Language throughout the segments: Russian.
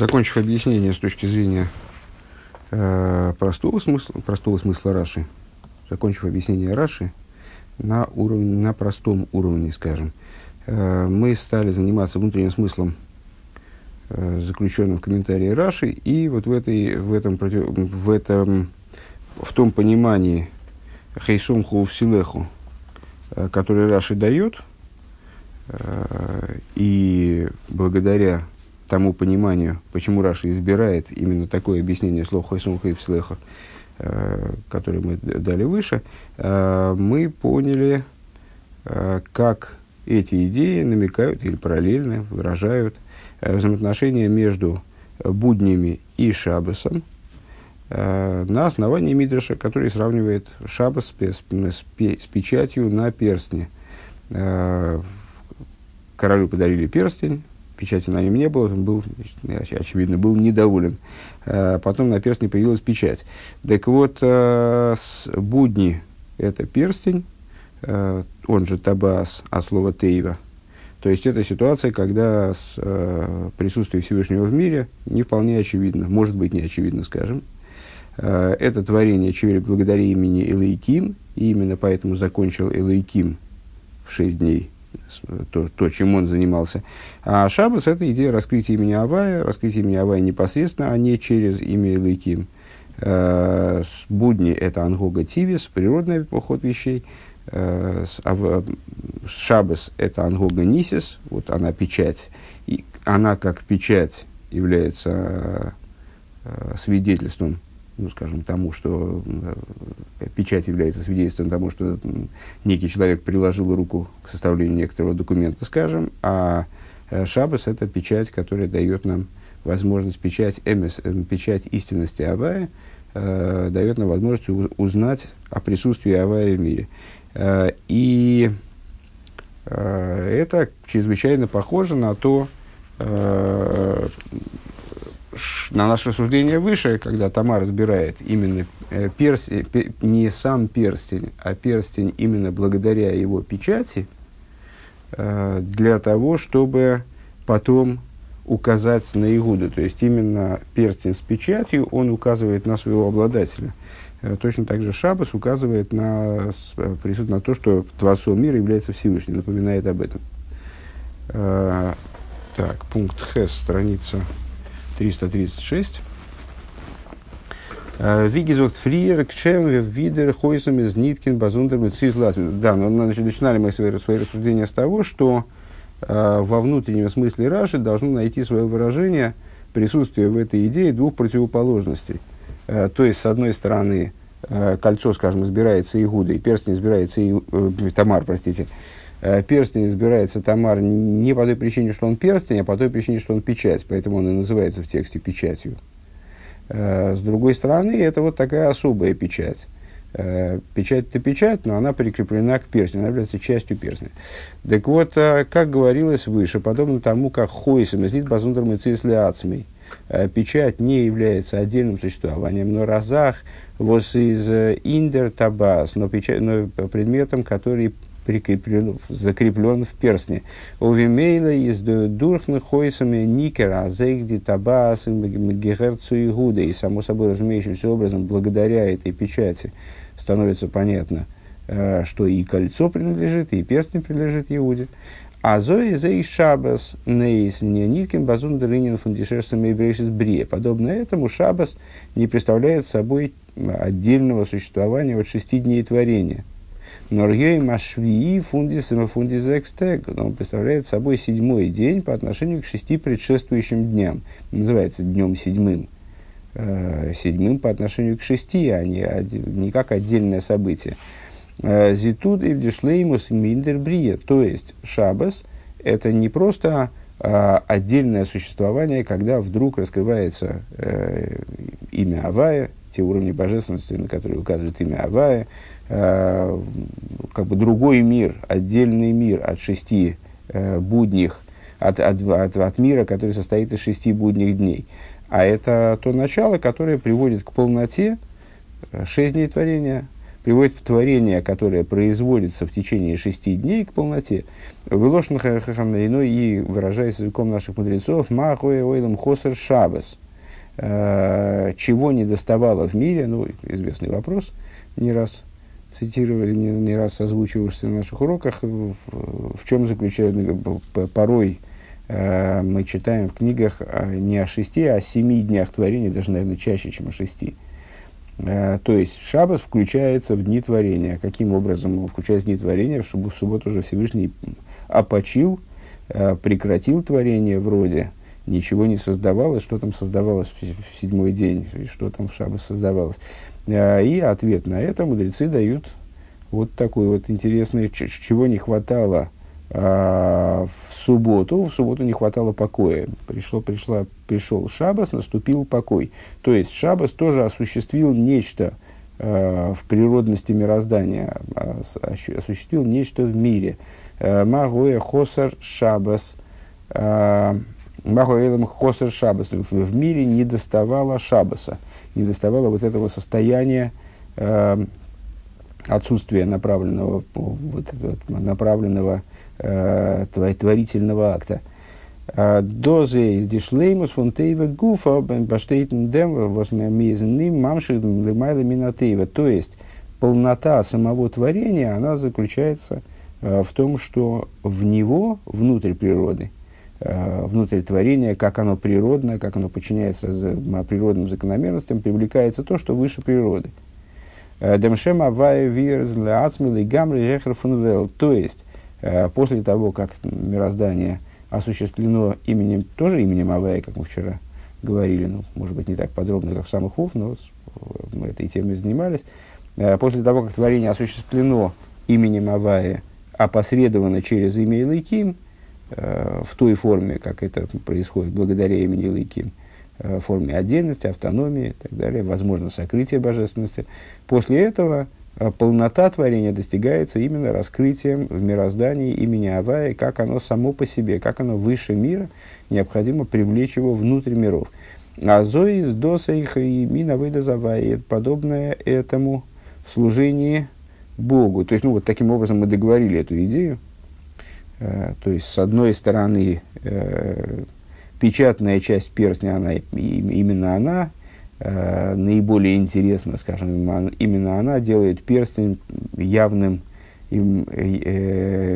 Закончив объяснение с точки зрения э, простого, смысла, простого смысла Раши, закончив объяснение Раши на, уровне, на простом уровне, скажем, э, мы стали заниматься внутренним смыслом, э, заключенным в комментарии Раши, и вот в, этой, в, этом, в, этом, в том понимании Хейсом Хоувсилеху, э, который Раши дает, э, и благодаря тому пониманию, почему Раша избирает именно такое объяснение слов Хойсум Хейпслеха, э, которое мы дали выше, э, мы поняли, э, как эти идеи намекают или параллельно выражают взаимоотношения между буднями и шабасом на основании Мидраша, который сравнивает шабас с, с, с, с печатью на перстне. Королю подарили перстень, печати на нем не было, он был, очевидно, был недоволен. А, потом на перстне появилась печать. Так вот, а, с будни – это перстень, а, он же табас, от слова тейва. То есть, это ситуация, когда с, присутствие Всевышнего в мире не вполне очевидно, может быть, не очевидно, скажем. Это творение чевели благодаря имени Элейким, и именно поэтому закончил Элейким в шесть дней то, то, чем он занимался. А Шабас – это идея раскрытия имени Авая, раскрытия имени Авая непосредственно, а не через имя Илыким. Э, будни – это Ангога Тивис, природный поход вещей. Э, Шабас – это Ангога Нисис, вот она печать. И она как печать является э, свидетельством ну, скажем, тому, что э, печать является свидетельством тому, что некий человек приложил руку к составлению некоторого документа, скажем, а э, шабас – это печать, которая дает нам возможность, печать, эмес, э, печать истинности Авая, э, дает нам возможность узнать о присутствии Авая в мире. Э, и э, это чрезвычайно похоже на то, на наше рассуждение выше, когда Тома разбирает именно э, перстень, не сам перстень, а перстень именно благодаря его печати, э, для того, чтобы потом указать на Игуду. То есть именно перстень с печатью, он указывает на своего обладателя. Э, точно так же Шабас указывает на, присутствие на то, что Творцом мира является Всевышний, напоминает об этом. Так, пункт Х, страница 336. Э, Вигизот фриер кчем видер хойсом из ниткин базундер Да, но значит, начинали мы свои, свои рассуждения с того, что э, во внутреннем смысле Раши должно найти свое выражение присутствие в этой идее двух противоположностей. Э, то есть, с одной стороны, кольцо, скажем, избирается Игудой, перстень избирается и, Тамар, простите, перстень избирается Тамар не по той причине, что он перстень, а по той причине, что он печать. Поэтому он и называется в тексте печатью. Э, с другой стороны, это вот такая особая печать. Э, печать это печать, но она прикреплена к перстню, она является частью перстня. Так вот, как говорилось выше, подобно тому, как хойсом из базундером и печать не является отдельным существованием, но разах вот из индер табас, но, печать, но предметом, который прикреплен, закреплен в перстне. У Вимейла из дурхны хойсами никера, зейгди табас гехерцу игуда. И само собой разумеющимся образом, благодаря этой печати, становится понятно, э, что и кольцо принадлежит, и перстень принадлежит Иуде. А зои зей шабас нейс не никим базун дрынин фундишерсами еврейшис брие. Подобно этому шабас не представляет собой отдельного существования от шести дней творения – Норгей Машвии Фундис Фундис Экстег. Он представляет собой седьмой день по отношению к шести предшествующим дням. Называется днем седьмым. Э, седьмым по отношению к шести, а не, не как отдельное событие. Э, Зитуд и Вдишлеймус Миндербрия. То есть Шабас это не просто э, отдельное существование, когда вдруг раскрывается э, имя Авая, те уровни божественности, на которые указывает имя Авая, Э, как бы другой мир, отдельный мир от шести э, будних, от, от, от, от мира, который состоит из шести будних дней. А это то начало, которое приводит к полноте, э, шесть дней творения, приводит творение, которое производится в течение шести дней к полноте, Вылошен иной и выражаясь языком наших мудрецов, Махуэ ойлам хосер шабас. Э, чего не доставало в мире, ну, известный вопрос, не раз цитировали, не, не раз озвучивался на наших уроках, в, в чем заключается, порой э, мы читаем в книгах не о шести, а о семи днях творения, даже, наверное, чаще, чем о шести. Э, то есть шаббат включается в дни творения. Каким образом он включается в дни творения? Чтобы в субботу уже Всевышний опочил, э, прекратил творение вроде, ничего не создавалось, что там создавалось в седьмой день, что там в шаббат создавалось. Э, и ответ на это мудрецы дают вот такой вот интересный, чего не хватало а, в субботу, в субботу не хватало покоя. Пришло, пришла, пришел Шабас, наступил покой. То есть Шабас тоже осуществил нечто э, в природности мироздания, а, осуществил нечто в мире. Магуэ хосар Шабас. Э, Магуэ хосар Шабас. В мире не доставало Шабаса, не доставало вот этого состояния э, отсутствия направленного, вот, вот, направленного э, творительного акта. А, Дозе из дишлеймус фон тейва гуфа баштейтен дем восмемизенным мамших лимайла минатейва. То есть, полнота самого творения, она заключается э, в том, что в него, внутрь природы, внутрь творения, как оно природно, как оно подчиняется природным закономерностям, привлекается то, что выше природы. Э, Демшем авай вирз леацмил гамри ехер То есть, Э, после того, как мироздание осуществлено именем, тоже именем Авая, как мы вчера говорили, ну, может быть, не так подробно, как в самых Хов, но мы этой темой занимались. Э, после того, как творение осуществлено именем Авая, опосредованно через имя Илайким, э, в той форме, как это происходит благодаря имени Илайким, в форме отдельности, автономии и так далее, возможно, сокрытие божественности. После этого а полнота творения достигается именно раскрытием в мироздании имени Авая, как оно само по себе, как оно выше мира, необходимо привлечь его внутрь миров. А Зои с Доса их и Мина Завая, подобное этому служении Богу. То есть, ну, вот таким образом мы договорили эту идею. Э, то есть, с одной стороны, э, печатная часть перстня, она, именно она э, наиболее интересно, скажем, именно она делает перстень явным, им,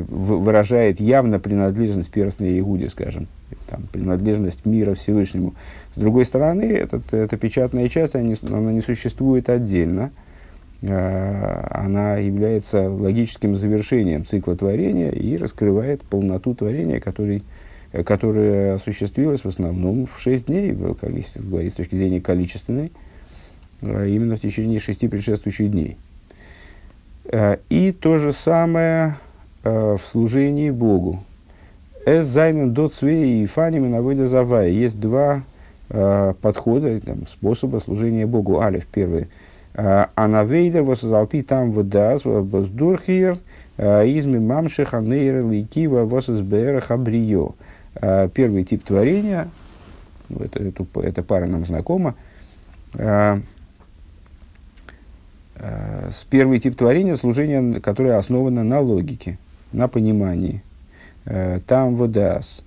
выражает явно принадлежность перстня Игуде, скажем, там, принадлежность мира Всевышнему. С другой стороны, этот, эта печатная часть, она не, она не существует отдельно, она является логическим завершением цикла творения и раскрывает полноту творения, который Э, которая осуществилась в основном в шесть дней, как если говорить с точки зрения количественной, а именно в течение шести предшествующих дней. Э, и то же самое э, в служении Богу. Эс зайнен до цвей и фаними навыда завая. Есть два подхода, там, способа служения Богу. Алиф, первый. Анавейда восозалпи там выдас воздурхир изми мамшиха нейра ликива восозбера хабрио. А, первый тип творения, ну, это, это, эта пара нам знакома, а, а, с первый тип творения служение, которое основано на логике, на понимании. Там водас.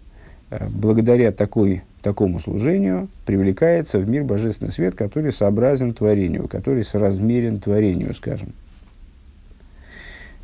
Благодаря такой, такому служению привлекается в мир божественный свет, который сообразен творению, который соразмерен творению, скажем.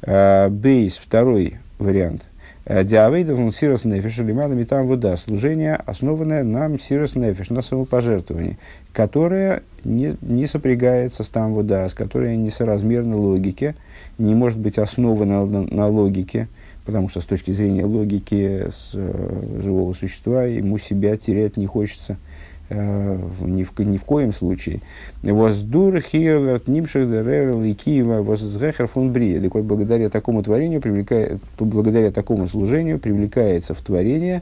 Бейс, второй вариант – Э, Диавейдов Мсирос Нефиш Лимана Митам Вода. Служение, основанное на Мсирос Нефиш, на самопожертвовании, которое не, не сопрягается с там вода, с которое несоразмерно логике, не может быть основано на, на логике, потому что с точки зрения логики с, э, живого существа ему себя терять не хочется – Э, ни, в, ни в коем случае. Воздур хиоверт нимших дерерл и киева возгехер фон брия. Так вот, благодаря такому творению, привлекает, благодаря такому служению привлекается в творение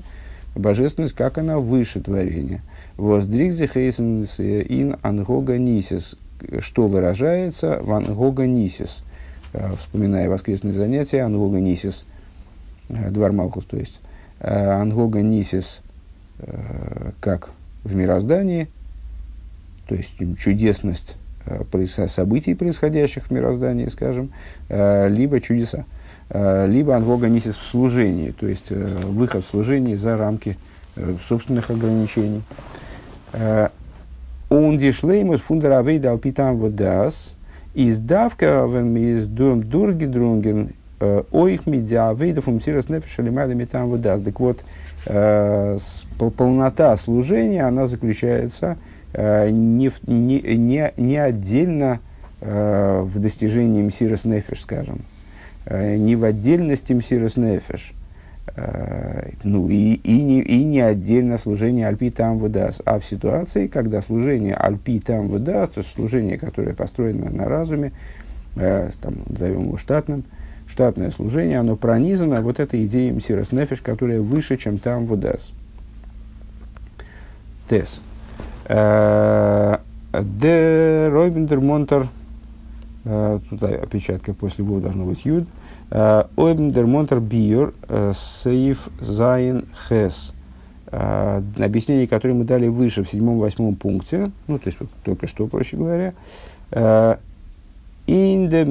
божественность, как она выше творения. Воздригзе хейсен ин ангога нисис, что выражается в ангога нисис. Э, вспоминая воскресные занятия, ангога нисис, двор Малхус, то есть, ангога нисис, как в мироздании, то есть чудесность событий, происходящих в мироздании, скажем, либо чудеса, либо ангогонисис в служении, то есть выход в служении за рамки собственных ограничений. Он дишлеймус фундеравейда алпитам водас, из давка вен из дурги друнген оих медиа вейда функцирас нефиша лимада метам водас. Так вот, полнота служения, она заключается не, в, не, не, не отдельно в достижении мсирос нефиш, скажем, не в отдельности мсирос нефиш, ну и, и, не, и не отдельно служение альпи там выдаст, а в ситуации, когда служение альпи там выдаст, то есть служение, которое построено на разуме, э, там, назовем его штатным, штатное служение, оно пронизано вот этой идеей мсирос нефиш, которая выше, чем там выдаст. Тес. Э, де Ройбендер Монтер, э, тут опечатка после Бога должно быть Юд, Ойбендер Монтер Биер Сейф Зайн Хес. Объяснение, которое мы дали выше в седьмом-восьмом пункте, ну, то есть вот, только что, проще говоря. In the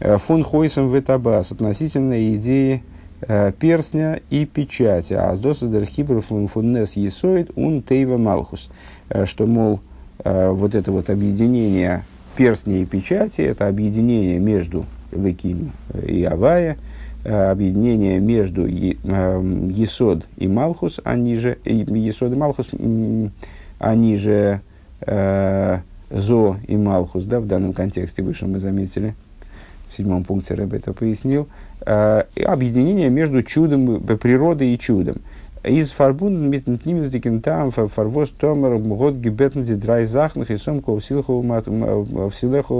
фон Хойсом Ветабас относительно идеи э, перстня и печати. А с досадер хибр фуннес есоид ун тейва малхус. Э, что, мол, э, вот это вот объединение перстня и печати, это объединение между Лыким и Авая, объединение между Есод и Малхус, они же, Есод и Малхус, они же Зо и Малхус, да, в данном контексте выше мы заметили – в седьмом пункте Рэб это пояснил, э, объединение между чудом, природой и чудом. Из фарбунден mit dem там фарвоз томер год гибетн ди драй захнах и сомко в силаху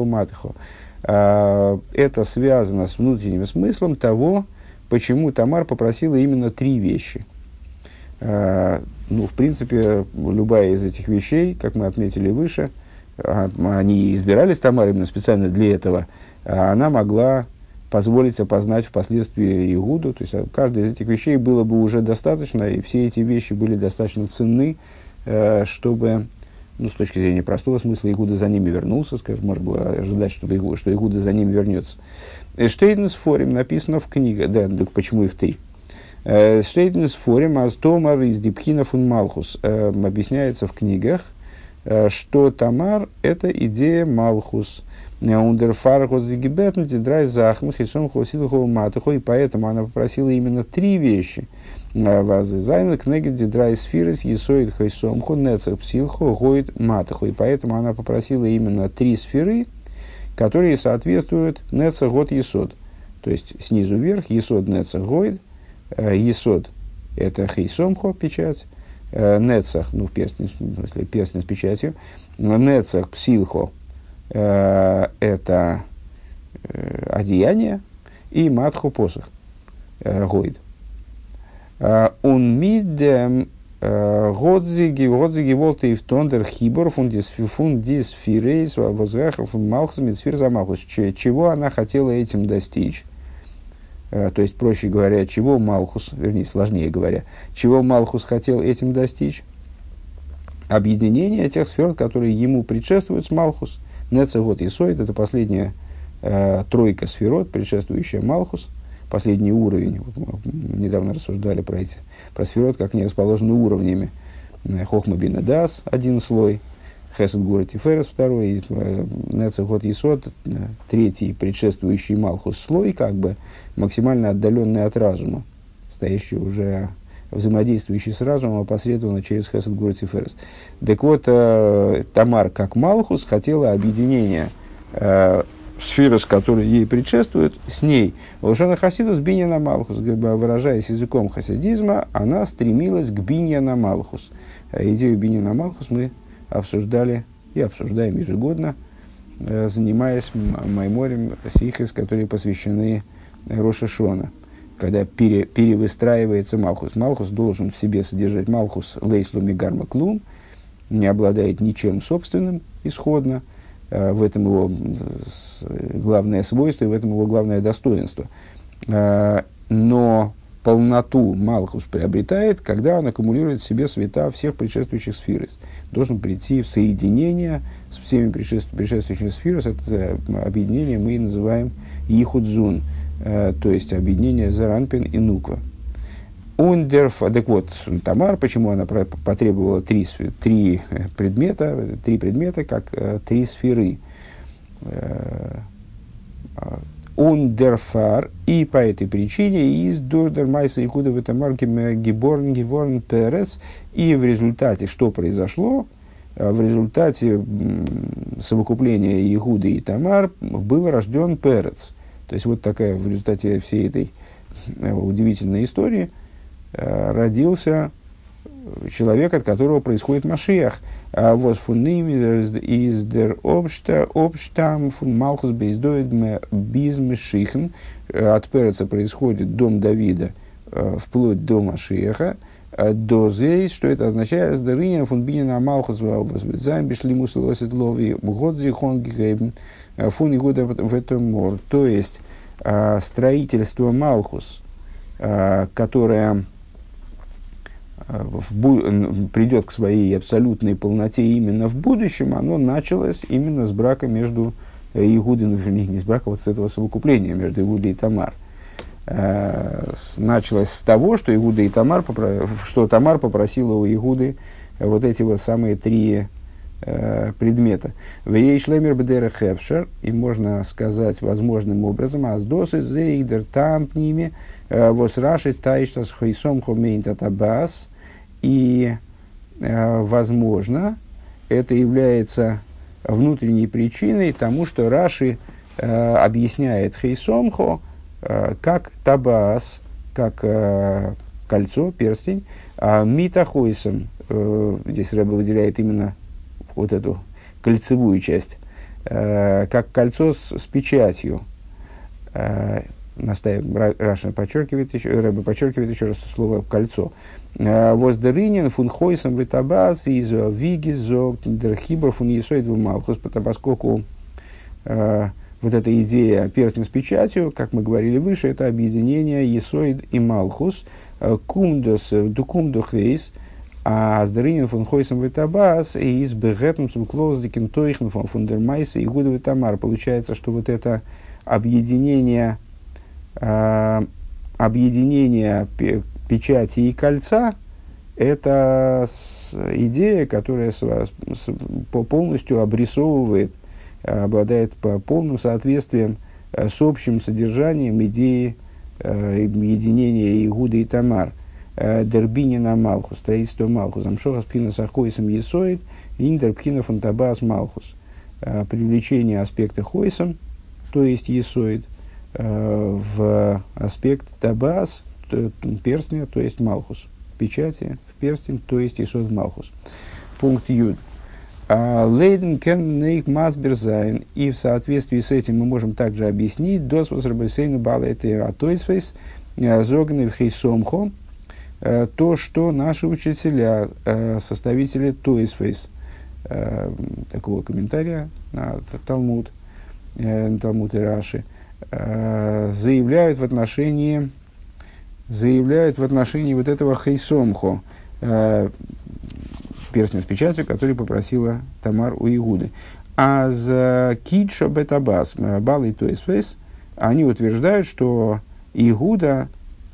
матху. Это связано с внутренним смыслом того, почему Тамар попросила именно три вещи. Ну, в принципе, любая из этих вещей, как мы отметили выше, а, они избирались Тамар именно специально для этого, она могла позволить опознать впоследствии Игуду. То есть а, каждая из этих вещей было бы уже достаточно, и все эти вещи были достаточно ценны, э, чтобы, ну, с точки зрения простого смысла, Игуда за ними вернулся, скажем, можно было ожидать, чтобы Игуда, что Игуда за ними вернется. Штейденс форим написано в книге, да, так почему их три? Э, Штейденс форим Астомар из Дипхина фун Малхус э, объясняется в книгах, что Тамар – это идея Малхус – Ундерфархот зигибетн драй захн хисом хосилху матуху, и поэтому она попросила именно три вещи. Вазы зайна кнеги драй сфирис есоид хойсом хунецах псилху гоид и поэтому она попросила именно три сферы, которые соответствуют нецах год есод. То есть снизу вверх есод нецах гоид, есод это хейсомхо, печать, нецах, ну, перстень, в смысле, перстень с печатью, нецах псилхо, Э, это э, одеяние и матху посох, э, гойд. Он мидем годзиги, годзиги вот и в тондер хибор фундис фундис фирейс возрахов малхус мисфир за малхус. Чего она хотела этим достичь? То есть, проще говоря, чего Малхус, вернее, сложнее говоря, чего Малхус хотел этим достичь? Объединение тех сфер, которые ему предшествуют с Малхус – Нецегот и Сойд – это последняя э, тройка сферот, предшествующая Малхус, последний уровень. Вот мы недавно рассуждали про, эти, про сферот, как они расположены уровнями. Э, Хохма бина дас – один слой, Хесед Гура Тиферес – второй, э, Нецегот и Сод э, – третий, предшествующий Малхус слой, как бы максимально отдаленный от разума, стоящий уже взаимодействующий с разумом опосредованно через Хесед Гура Тиферес. Так вот, э, Тамар, как Малхус, хотела объединения э, сферы, с которой ей предшествует, с ней. Лошона Хасидус Биньяна Малхус, выражаясь языком хасидизма, она стремилась к Биньяна Малхус. Э, идею Биньяна Малхус мы обсуждали и обсуждаем ежегодно, э, занимаясь Майморем Сихис, которые посвящены Роша Шона когда пере, перевыстраивается Малхус. Малхус должен в себе содержать Малхус лейслу мигарма клум, не обладает ничем собственным исходно, э, в этом его главное свойство и в этом его главное достоинство. Э, но полноту Малхус приобретает, когда он аккумулирует в себе света всех предшествующих сфер. Должен прийти в соединение с всеми предшествующими сферами. Это объединение мы называем Ихудзун, то есть объединение Заранпин и Нуква. Ундерф, так вот, Тамар, почему она потребовала три, три предмета, три предмета, как э, три сферы. Э, Ундерфар, и по этой причине из Дурдер Майса Ихуда в этом марке Гиборн Гиборн Перец, и в результате, что произошло, э, в результате совокупления Игуды и Тамар был рожден Перец. То есть вот такая в результате всей этой удивительной истории – Э, родился человек, от которого происходит Машиах. А вот фун из дер обштам фун Малхус бейздоид безмешихен. Э, от Переца происходит дом Давида э, вплоть до Машиаха. До зейс, что это означает, дарыня фун бинина Малхус займ бишли мусулосит лови годзи хон гейбен фун и года в этом мор. То есть, строительство Малхус, которое в придет к своей абсолютной полноте именно в будущем, оно началось именно с брака между э, Игудой, ну, вернее, не с брака, вот с этого совокупления между Игудой и Тамар. Э, началось с того, что Игуда и Тамар, попро- что Тамар попросила у Игуды вот эти вот самые три э, предмета. В ей шлемер бедера хевшер, и можно сказать возможным образом, аздосы зейдер тампними, э, восраши тайштас хойсом хомейн татабас, и, э, возможно, это является внутренней причиной тому, что Раши э, объясняет Хейсомхо э, как табас, как э, кольцо, перстень, а митахойсом, э, здесь Рэба выделяет именно вот эту кольцевую часть, э, как кольцо с, с печатью. Э, настаивает, Раша подчеркивает еще, Рэба подчеркивает еще раз слово «кольцо». Э, Воздеринин фун хойсом витабас из виги зог дерхибр фун есоид в поскольку э, вот эта идея перстня с печатью, как мы говорили выше, это объединение есоид и малхус, э, кумдос дукумдохвейс, а сдаринин фун хойсом витабас и из бегетом сумклоздикин тойхн фун фундермайса и гуда витамар. Получается, что вот это объединение, объединение печати и кольца – это идея, которая полностью обрисовывает, обладает полным соответствием э, с общим содержанием идеи э, единения Игуда и Тамар. Э, Дербинина Малхус, строительство Малхус, Амшоха спина сахойсом есоид, индер пхина Малхус. Привлечение аспекта хойсом, то есть есоид, в аспект табас, перстня, то есть Малхус. Печати в перстень, то есть Исод Малхус. Пункт Юд. А, Лейден кен нейк масберзайн. И в соответствии с этим мы можем также объяснить дос возрабесейну балэты атойсвейс э, зогны в хейсомхо э, то, что наши учителя, э, составители Тойсфейс, такого комментария на Талмуд, Талмуд и Раши, заявляют в отношении заявляют в отношении вот этого хейсомхо, перстня с печатью, который попросила Тамар у Игуды. А за китшо бетабас, э, бал и тойсфейс, они утверждают, что Игуда,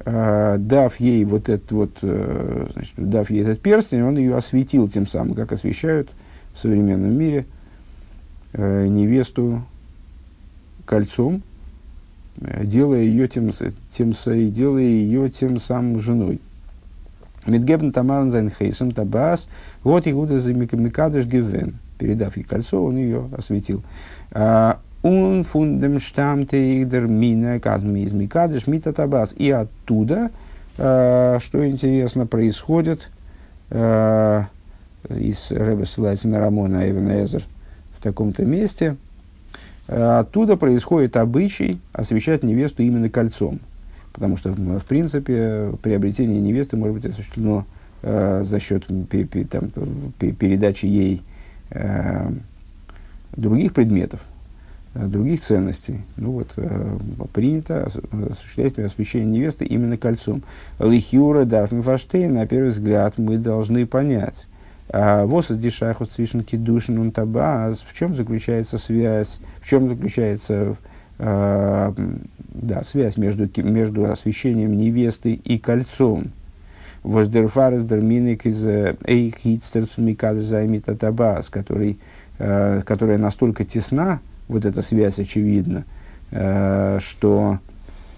э, дав ей вот этот вот, э, значит, дав ей этот перстень, он ее осветил тем самым, как освещают в современном мире невесту кольцом, делая ее тем, тем, делая ее тем самым женой. Медгебн Тамаран Зайнхейсом Табас, вот Игуда за Микадыш Гивен. Передав ей кольцо, он ее осветил. Он фундем штамте игдер мина казми из Микадыш Мита Табас. И оттуда, а, что интересно, происходит а, из Рэба ссылается на Рамона Эвен в таком-то месте – оттуда происходит обычай освещать невесту именно кольцом. Потому что, в принципе, приобретение невесты может быть осуществлено э, за счет пе, пе, там, передачи ей э, других предметов. других ценностей. Ну вот, принято осуществлять освящение невесты именно кольцом. Лихюра Дарфмифаштейн, на первый взгляд, мы должны понять. Вос из дешахус свишенки душин он табаз. В чем заключается связь, в чем заключается да, связь между, между освящением невесты и кольцом? Воздерфарес дерминик из эйхитстерцумикадзаймита табаз, который, которая настолько тесна, вот эта связь очевидна, э, что,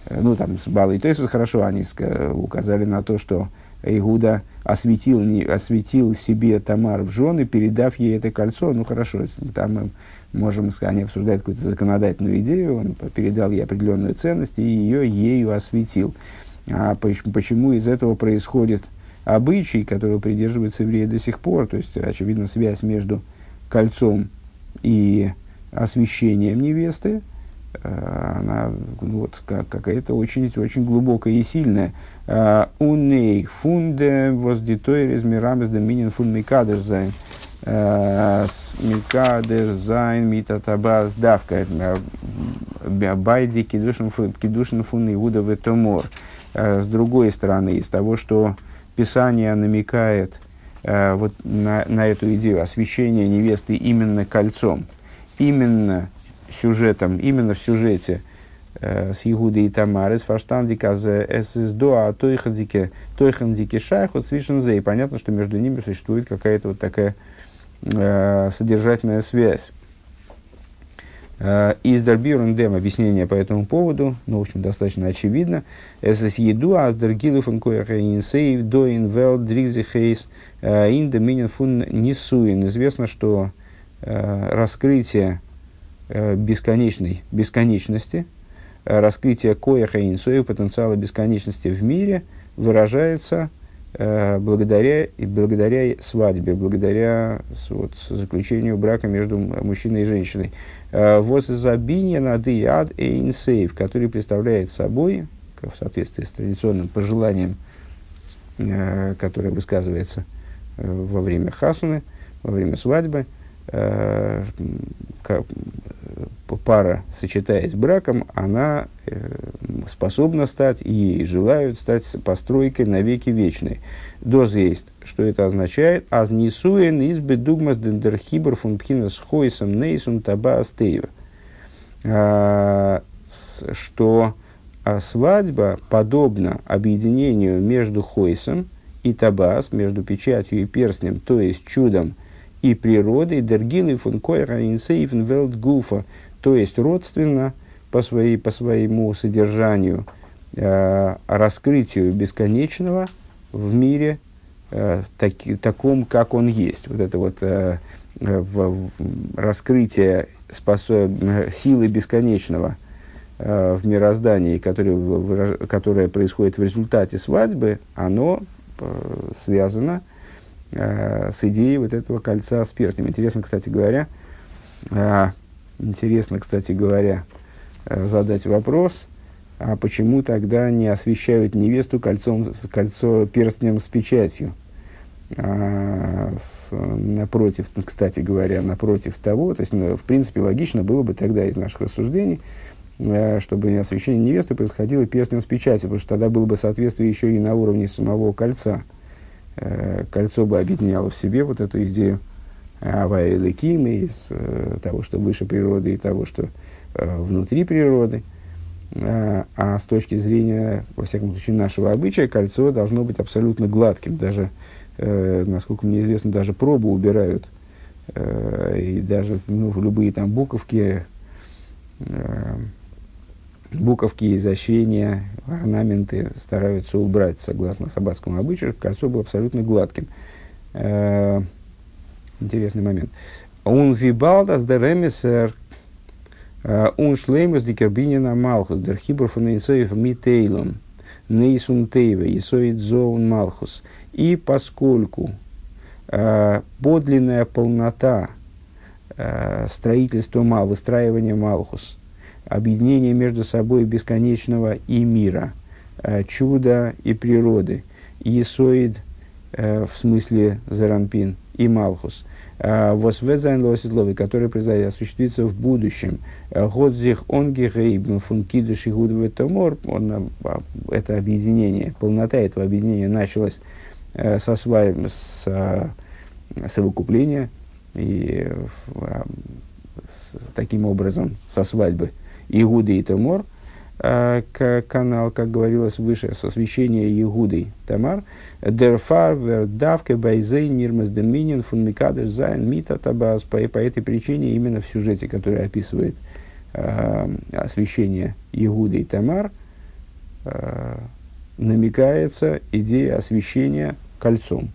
э, ну, там, с Балой есть хорошо, они указали на то, что Игуда осветил, не, осветил себе Тамар в жены, передав ей это кольцо. Ну, хорошо, там можем сказать, они обсуждают какую-то законодательную идею, он передал ей определенную ценность и ее ею осветил. А почему из этого происходит обычай, которого придерживаются евреи до сих пор? То есть, очевидно, связь между кольцом и освящением невесты, э, она ну, вот, как, какая-то очень, очень глубокая и сильная. Э, Уней фунде воздитой резмирамес доминин фун микадер зайн. Э, зайн митатабас давка. Байди кидушин фун иуда ветомор. С другой стороны, из того, что Писание намекает вот на, на эту идею освящения невесты именно кольцом – именно сюжетом, именно в сюжете э, с Игудой и Тамарой, с фаштандика за ССДО, а тойхандике, тойхандике шайхот свишензе. И понятно, что между ними существует какая-то вот такая э, содержательная связь. Э, из Дарбирун объяснение по этому поводу, ну, в общем, достаточно очевидно. СС еду, а с Даргилу фун кояхаинсейв, доин вел дригзихейс, ин доминин фун нисуин. Известно, что Э, раскрытие э, бесконечной бесконечности, э, раскрытие кояха инсоя, потенциала бесконечности в мире выражается благодаря, и благодаря свадьбе, благодаря вот, заключению брака между мужчиной и женщиной. Вот забинья нады ад эйнсейв, который представляет собой, в соответствии с традиционным пожеланием, которое высказывается во время хасуны, во время свадьбы, Э, пара, сочетаясь браком, она э, способна стать и желают стать постройкой на веки вечной. Доз есть. Что это означает? Аз нисуен из бедугмас дендерхибр фунпхина с хойсом нейсун таба астеева. А, что а свадьба подобна объединению между хойсом и табас, между печатью и перстнем, то есть чудом – и природой, дергилы фун койра инсейфен велт гуфа, то есть родственно по, своей, по своему содержанию, э, раскрытию бесконечного в мире, э, так, таком, как он есть. Вот это вот э, в, в раскрытие способ, силы бесконечного э, в мироздании, которое, которое происходит в результате свадьбы, оно э, связано э, с идеей вот этого кольца с перстнем. Интересно, кстати говоря, э, интересно, кстати говоря, э, задать вопрос, а почему тогда не освещают невесту кольцом, кольцо перстнем с печатью? А, с, напротив, кстати говоря, напротив того, то есть, ну, в принципе, логично было бы тогда из наших рассуждений, э, чтобы освещение невесты происходило перстнем с печатью, потому что тогда было бы соответствие еще и на уровне самого кольца. Э, кольцо бы объединяло в себе вот эту идею Авая Леким из э, того, что выше природы и того, что э, внутри природы. А с точки зрения, во всяком случае, нашего обычая, кольцо должно быть абсолютно гладким. Даже, насколько мне известно, даже пробу убирают. И даже ну, любые там буковки буковки, изощрения, орнаменты стараются убрать, согласно хаббатскому обычаю, кольцо было абсолютно гладким. Э, интересный момент. Он вибалдас деремисер он шлеймус дикербинина малхус дер хибр фон инсоев митейлом нейсун тейве исоид зоун малхус. И поскольку э, подлинная полнота э, строительства мал, выстраивания малхус – объединение между собой бесконечного и мира, э, чуда и природы, Есоид, э, в смысле Заранпин, и Малхус. Восведзайн лоситлови, который произойдет, осуществится в будущем. Годзих онгерейб функидыш и гудветомор, это объединение, полнота этого объединения началась со свадьбы, с совокупления и таким образом со свадьбы Игуды и Тамор – Э, канал, как говорилось выше, с освящения Егудой Тамар. Дерфар вердавке байзей нирмас доминин фун микадеш зайн мита табас. По, по этой причине именно в сюжете, который описывает э, освящение Егуды Тамар, э, намекается идея освящения кольцом.